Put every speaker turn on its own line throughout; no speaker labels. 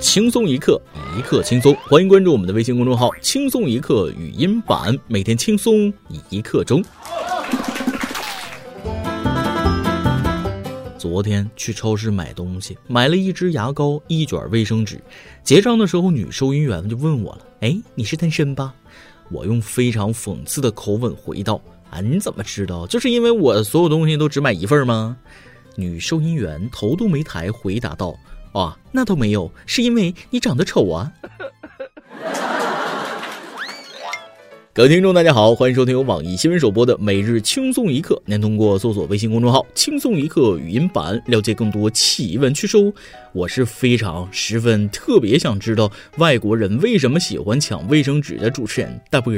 轻松一刻，一刻轻松。欢迎关注我们的微信公众号“轻松一刻语音版”，每天轻松一刻钟。昨天去超市买东西，买了一支牙膏，一卷卫生纸。结账的时候，女收银员就问我了：“哎，你是单身吧？”我用非常讽刺的口吻回道：“啊，你怎么知道？就是因为我所有东西都只买一份吗？”女收银员头都没抬，回答道。哦，那倒没有，是因为你长得丑啊！各位听众，大家好，欢迎收听由网易新闻首播的每日轻松一刻。您通过搜索微信公众号“轻松一刻”语音版了解更多奇闻趣事哦。我是非常十分特别想知道外国人为什么喜欢抢卫生纸的主持人大波。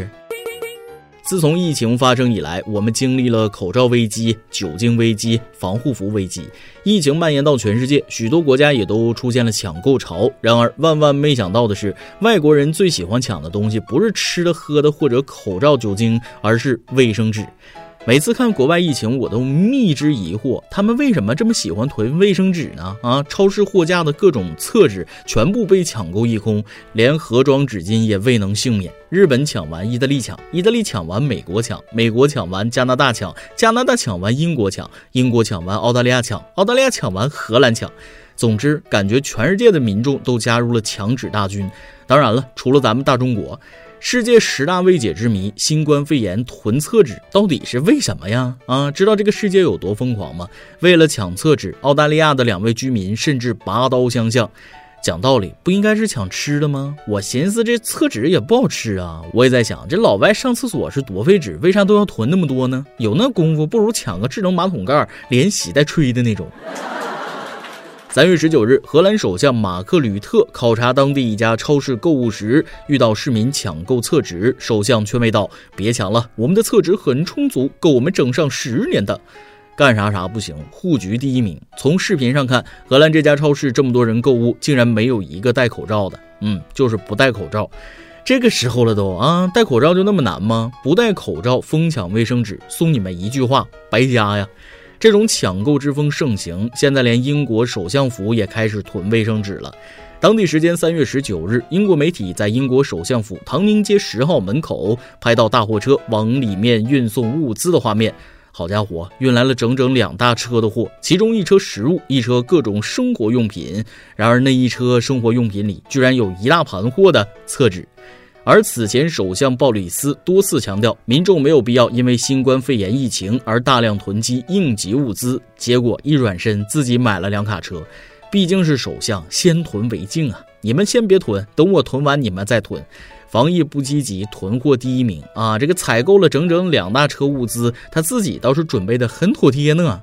自从疫情发生以来，我们经历了口罩危机、酒精危机、防护服危机。疫情蔓延到全世界，许多国家也都出现了抢购潮。然而，万万没想到的是，外国人最喜欢抢的东西不是吃的、喝的或者口罩、酒精，而是卫生纸。每次看国外疫情，我都密之疑惑，他们为什么这么喜欢囤卫生纸呢？啊，超市货架的各种厕纸全部被抢购一空，连盒装纸巾也未能幸免。日本抢完，意大利抢；意大利抢完，美国抢；美国抢完，加拿大抢；加拿大抢完，英国抢；英国抢完，澳大利亚抢；澳大利亚抢完，荷兰抢。总之，感觉全世界的民众都加入了抢纸大军。当然了，除了咱们大中国。世界十大未解之谜：新冠肺炎囤厕纸到底是为什么呀？啊，知道这个世界有多疯狂吗？为了抢厕纸，澳大利亚的两位居民甚至拔刀相向。讲道理，不应该是抢吃的吗？我寻思这厕纸也不好吃啊。我也在想，这老外上厕所是多费纸，为啥都要囤那么多呢？有那功夫，不如抢个智能马桶盖，连洗带吹的那种。三月十九日，荷兰首相马克吕特考察当地一家超市购物时，遇到市民抢购厕纸，首相劝慰道：“别抢了，我们的厕纸很充足，够我们整上十年的。”干啥啥不行，护局第一名。从视频上看，荷兰这家超市这么多人购物，竟然没有一个戴口罩的。嗯，就是不戴口罩。这个时候了都啊，戴口罩就那么难吗？不戴口罩疯抢卫生纸，送你们一句话：白瞎呀！这种抢购之风盛行，现在连英国首相府也开始囤卫生纸了。当地时间三月十九日，英国媒体在英国首相府唐宁街十号门口拍到大货车往里面运送物资的画面。好家伙，运来了整整两大车的货，其中一车食物，一车各种生活用品。然而那一车生活用品里，居然有一大盘货的厕纸。而此前，首相鲍里斯多次强调，民众没有必要因为新冠肺炎疫情而大量囤积应急物资。结果一转身，自己买了两卡车。毕竟是首相，先囤为敬啊！你们先别囤，等我囤完，你们再囤。防疫不积极，囤货第一名啊！这个采购了整整两大车物资，他自己倒是准备的很妥帖呢。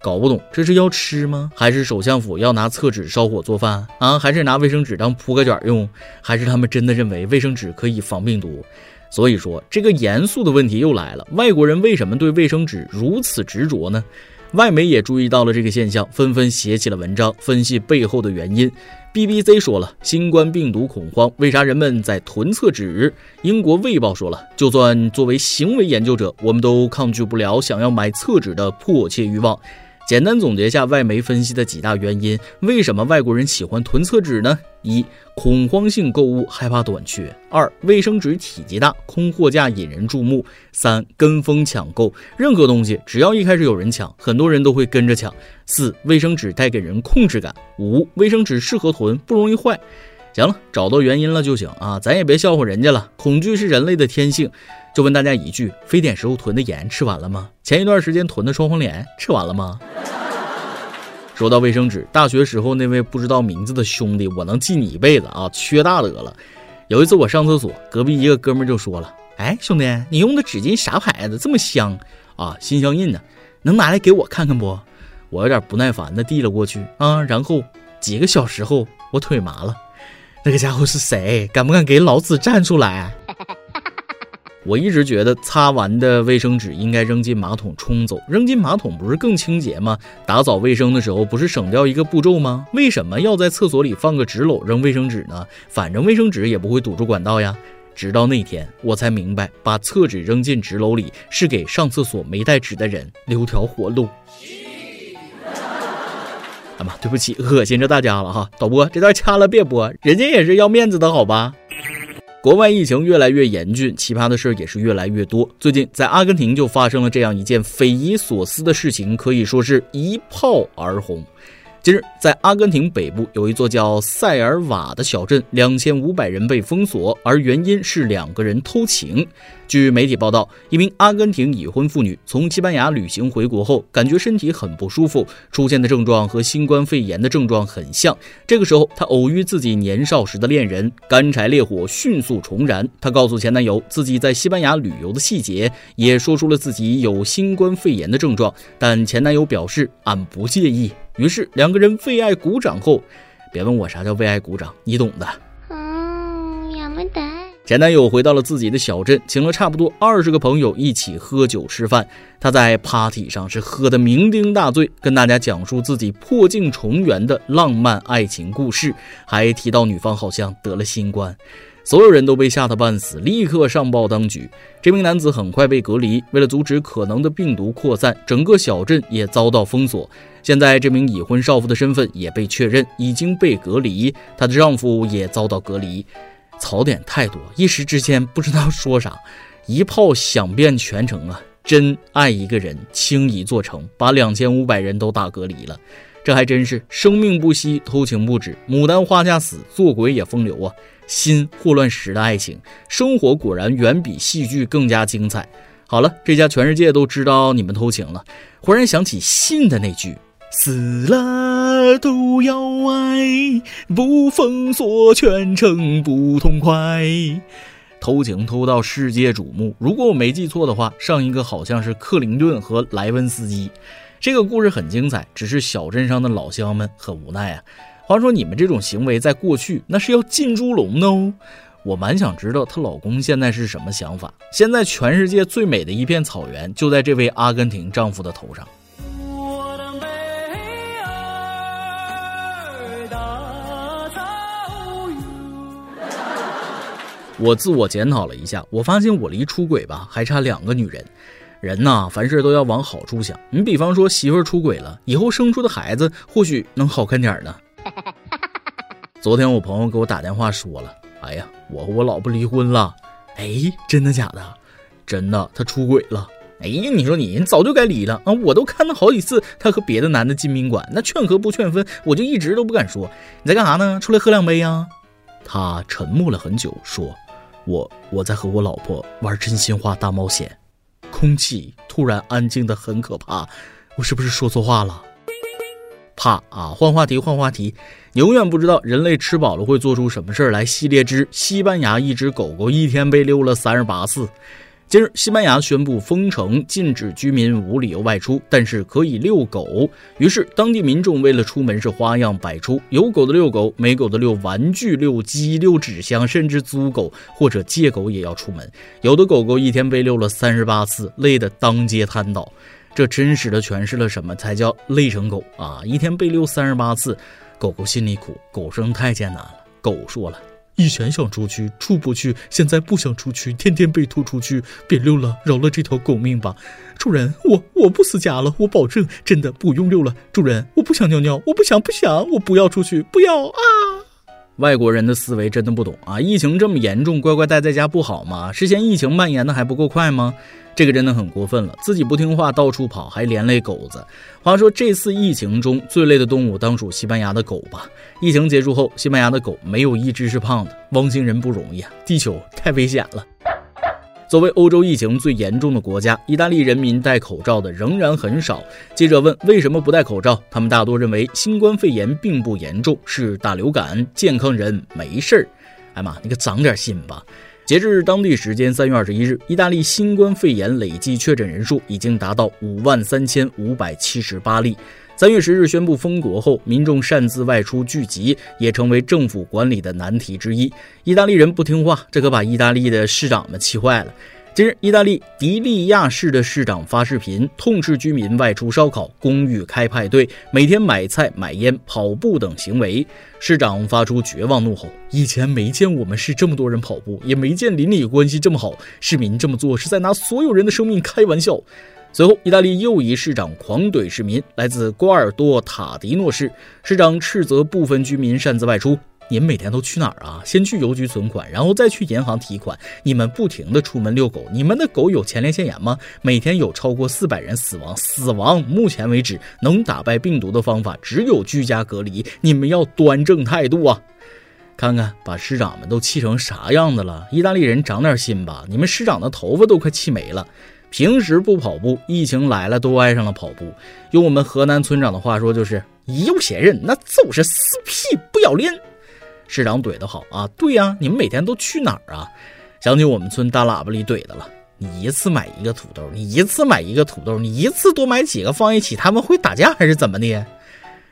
搞不懂这是要吃吗？还是首相府要拿厕纸烧火做饭啊？还是拿卫生纸当铺盖卷用？还是他们真的认为卫生纸可以防病毒？所以说，这个严肃的问题又来了：外国人为什么对卫生纸如此执着呢？外媒也注意到了这个现象，纷纷写起了文章，分析背后的原因。BBC 说了，新冠病毒恐慌，为啥人们在囤厕纸？英国卫报说了，就算作为行为研究者，我们都抗拒不了想要买厕纸的迫切欲望。简单总结下外媒分析的几大原因：为什么外国人喜欢囤厕纸呢？一、恐慌性购物，害怕短缺；二、卫生纸体积大，空货架引人注目；三、跟风抢购，任何东西只要一开始有人抢，很多人都会跟着抢；四、卫生纸带给人控制感；五、卫生纸适合囤，不容易坏。行了，找到原因了就行啊，咱也别笑话人家了。恐惧是人类的天性。就问大家一句：非典时候囤的盐吃完了吗？前一段时间囤的双黄连吃完了吗？说到卫生纸，大学时候那位不知道名字的兄弟，我能记你一辈子啊，缺大德了。有一次我上厕所，隔壁一个哥们就说了：“哎，兄弟，你用的纸巾啥牌子？这么香啊，心相印呢？能拿来给我看看不？”我有点不耐烦的递了过去啊，然后几个小时后，我腿麻了。那个家伙是谁？敢不敢给老子站出来？我一直觉得擦完的卫生纸应该扔进马桶冲走，扔进马桶不是更清洁吗？打扫卫生的时候不是省掉一个步骤吗？为什么要在厕所里放个纸篓扔卫生纸呢？反正卫生纸也不会堵住管道呀。直到那天我才明白，把厕纸扔进纸篓里是给上厕所没带纸的人留条活路。哎妈，对不起，恶心着大家了哈！导播，这段掐了别播，人家也是要面子的好吧？国外疫情越来越严峻，奇葩的事儿也是越来越多。最近在阿根廷就发生了这样一件匪夷所思的事情，可以说是一炮而红。近日，在阿根廷北部有一座叫塞尔瓦的小镇，两千五百人被封锁，而原因是两个人偷情。据媒体报道，一名阿根廷已婚妇女从西班牙旅行回国后，感觉身体很不舒服，出现的症状和新冠肺炎的症状很像。这个时候，她偶遇自己年少时的恋人，干柴烈火迅速重燃。她告诉前男友自己在西班牙旅游的细节，也说出了自己有新冠肺炎的症状，但前男友表示俺不介意。于是两个人为爱鼓掌后，别问我啥叫为爱鼓掌，你懂的。前男友回到了自己的小镇，请了差不多二十个朋友一起喝酒吃饭。他在 party 上是喝得酩酊大醉，跟大家讲述自己破镜重圆的浪漫爱情故事，还提到女方好像得了新冠。所有人都被吓得半死，立刻上报当局。这名男子很快被隔离。为了阻止可能的病毒扩散，整个小镇也遭到封锁。现在，这名已婚少妇的身份也被确认，已经被隔离。她的丈夫也遭到隔离。槽点太多，一时之间不知道说啥。一炮响遍全城啊！真爱一个人，轻易做成，把两千五百人都打隔离了。这还真是生命不息，偷情不止，牡丹花下死，做鬼也风流啊！心霍乱时的爱情生活果然远比戏剧更加精彩。好了，这下全世界都知道你们偷情了。忽然想起信的那句：“死了都要爱，不封锁全城不痛快。”偷情偷到世界瞩目。如果我没记错的话，上一个好像是克林顿和莱文斯基。这个故事很精彩，只是小镇上的老乡们很无奈啊。话说你们这种行为在过去那是要进猪笼的哦。我蛮想知道她老公现在是什么想法。现在全世界最美的一片草原就在这位阿根廷丈夫的头上。我自我检讨了一下，我发现我离出轨吧还差两个女人。人呐，凡事都要往好处想。你比方说媳妇儿出轨了，以后生出的孩子或许能好看点呢。昨天我朋友给我打电话说了：“哎呀，我和我老婆离婚了。”哎，真的假的？真的，他出轨了。哎呀，你说你早就该离了啊！我都看到好几次他和别的男的进宾馆，那劝和不劝分，我就一直都不敢说。你在干啥呢？出来喝两杯呀？他沉默了很久，说：“我我在和我老婆玩真心话大冒险。”空气突然安静的很可怕，我是不是说错话了？怕啊！换话题，换话题。永远不知道人类吃饱了会做出什么事儿来。系列之西班牙一只狗狗一天被溜了三十八次。近日，西班牙宣布封城，禁止居民无理由外出，但是可以遛狗。于是，当地民众为了出门是花样百出，有狗的遛狗，没狗的遛玩具、遛鸡、遛纸箱，甚至租狗或者借狗也要出门。有的狗狗一天被遛了三十八次，累得当街瘫倒。这真实的诠释了什么才叫累成狗啊！一天被遛三十八次，狗狗心里苦，狗生太艰难了。狗说了：“以前想出去出不去，现在不想出去，天天被拖出去，别溜了，饶了这条狗命吧。”主人，我我不死家了，我保证真的不用溜了。主人，我不想尿尿，我不想不想，我不要出去，不要啊！外国人的思维真的不懂啊！疫情这么严重，乖乖待在家不好吗？之前疫情蔓延的还不够快吗？这个真的很过分了，自己不听话到处跑，还连累狗子。话说这次疫情中最累的动物当属西班牙的狗吧？疫情结束后，西班牙的狗没有一只是胖的。汪星人不容易啊，地球太危险了。作为欧洲疫情最严重的国家，意大利人民戴口罩的仍然很少。记者问为什么不戴口罩，他们大多认为新冠肺炎并不严重，是大流感，健康人没事儿。哎妈，你可长点心吧。截至当地时间三月二十一日，意大利新冠肺炎累计确诊人数已经达到五万三千五百七十八例。三月十日宣布封国后，民众擅自外出聚集也成为政府管理的难题之一。意大利人不听话，这可把意大利的市长们气坏了。近日，意大利迪利亚市的市长发视频，痛斥居民外出烧烤、公寓开派对、每天买菜买烟、跑步等行为。市长发出绝望怒吼：“以前没见我们市这么多人跑步，也没见邻里关系这么好。市民这么做是在拿所有人的生命开玩笑。”随后，意大利又一市长狂怼市民，来自瓜尔多塔迪诺市，市长斥责部分居民擅自外出。你们每天都去哪儿啊？先去邮局存款，然后再去银行提款。你们不停的出门遛狗，你们的狗有前列腺炎吗？每天有超过四百人死亡，死亡。目前为止，能打败病毒的方法只有居家隔离。你们要端正态度啊！看看把市长们都气成啥样子了？意大利人长点心吧！你们市长的头发都快气没了。平时不跑步，疫情来了都爱上了跑步。用我们河南村长的话说，就是有些人那就是死皮不要脸。市长怼得好啊！对呀，你们每天都去哪儿啊？想起我们村大喇叭里怼的了。你一次买一个土豆，你一次买一个土豆，你一次多买几个放一起，他们会打架还是怎么的？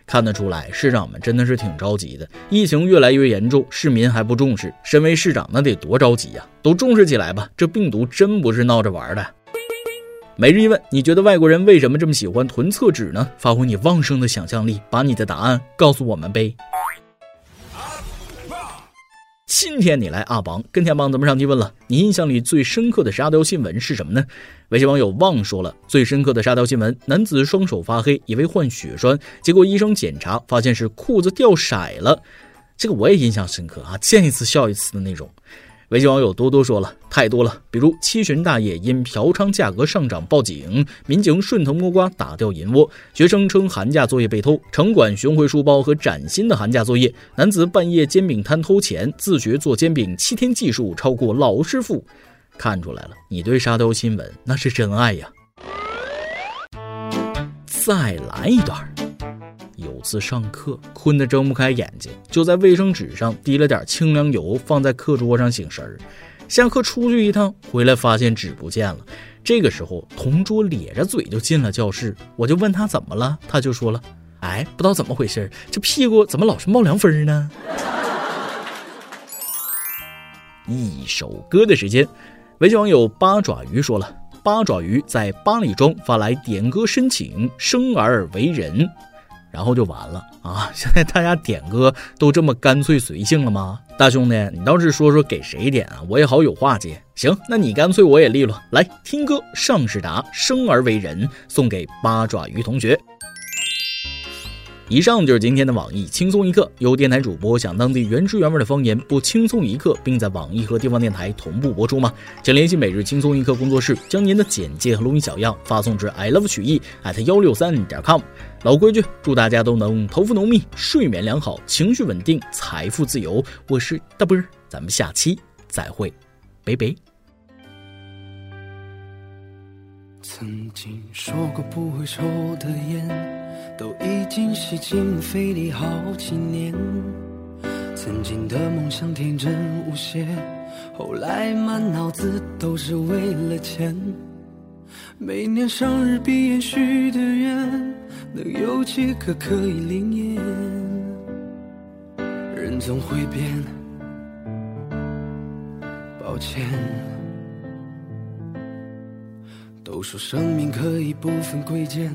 看得出来，市长们真的是挺着急的。疫情越来越严重，市民还不重视，身为市长那得多着急呀！都重视起来吧，这病毒真不是闹着玩的。每日一问：你觉得外国人为什么这么喜欢囤厕纸呢？发挥你旺盛的想象力，把你的答案告诉我们呗。今天你来阿榜跟天榜咱们上期问了？你印象里最深刻的沙雕新闻是什么呢？微信网友忘说了，最深刻的沙雕新闻：男子双手发黑，以为患血栓，结果医生检查发现是裤子掉色了。这个我也印象深刻啊，见一次笑一次的那种。微信网友多多说了太多了，比如七旬大爷因嫖娼价格上涨报警，民警顺藤摸瓜打掉银窝，学生称寒假作业被偷，城管寻回书包和崭新的寒假作业，男子半夜煎饼摊偷钱，自学做煎饼七天技术超过老师傅，看出来了，你对沙雕新闻那是真爱呀！再来一段。有次上课困得睁不开眼睛，就在卫生纸上滴了点清凉油，放在课桌上醒神儿。下课出去一趟，回来发现纸不见了。这个时候，同桌咧着嘴就进了教室，我就问他怎么了，他就说了：“哎，不知道怎么回事，这屁股怎么老是冒凉风呢？”一首歌的时间，微信网友八爪鱼说了：“八爪鱼在八里庄发来点歌申请，生而为人。”然后就完了啊！现在大家点歌都这么干脆随性了吗？大兄弟，你倒是说说给谁点啊？我也好有话接。行，那你干脆我也利落，来听歌。尚士达《生而为人》送给八爪鱼同学。以上就是今天的网易轻松一刻。有电台主播想当地原汁原味的方言不轻松一刻，并在网易和地方电台同步播出吗？请联系每日轻松一刻工作室，将您的简介和录音小样发送至 i love 曲艺 at 幺六三点 com。老规矩，祝大家都能头发浓密、睡眠良好、情绪稳定、财富自由。我是大波儿，咱们下期再会，拜拜。曾经说过不会抽的烟。都已经吸进肺里好几年，曾经的梦想天真无邪，后来满脑子都是为了钱。每年生日闭眼许的愿，能有几个可以灵验？人总会变，抱歉。都说生命可以不分贵贱。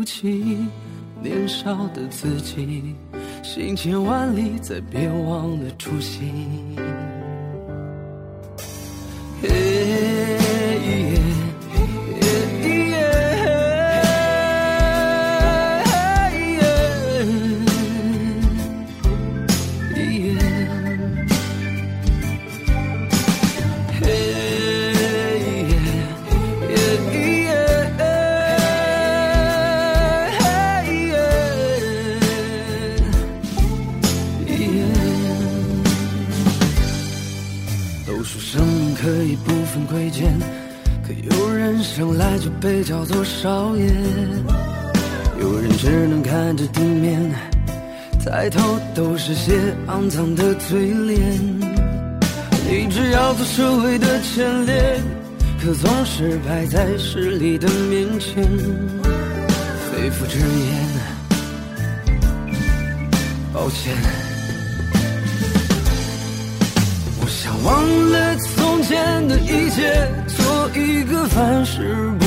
不起，年少的自己，行千万里，再别忘了初心。
少爷，有人只能看着地面，抬头都是些肮脏的嘴脸。你只要做社会的前列，可总是摆在势力的面前，肺腑之言，抱歉。我想忘了从前的一切，做一个凡事不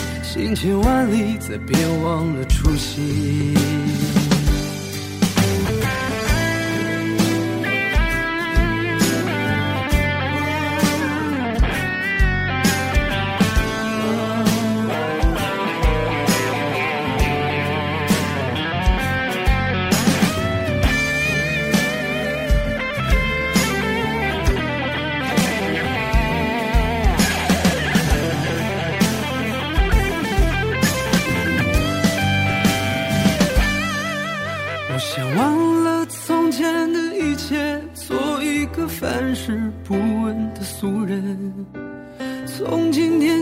行千万里，再别忘了初心。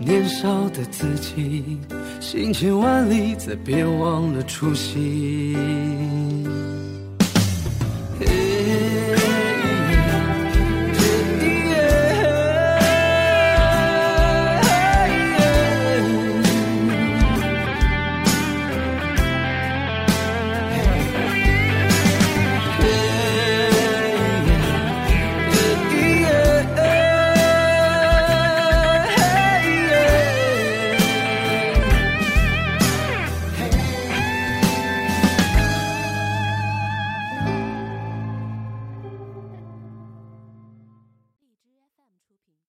年少的自己，行千万里，再别忘了初心。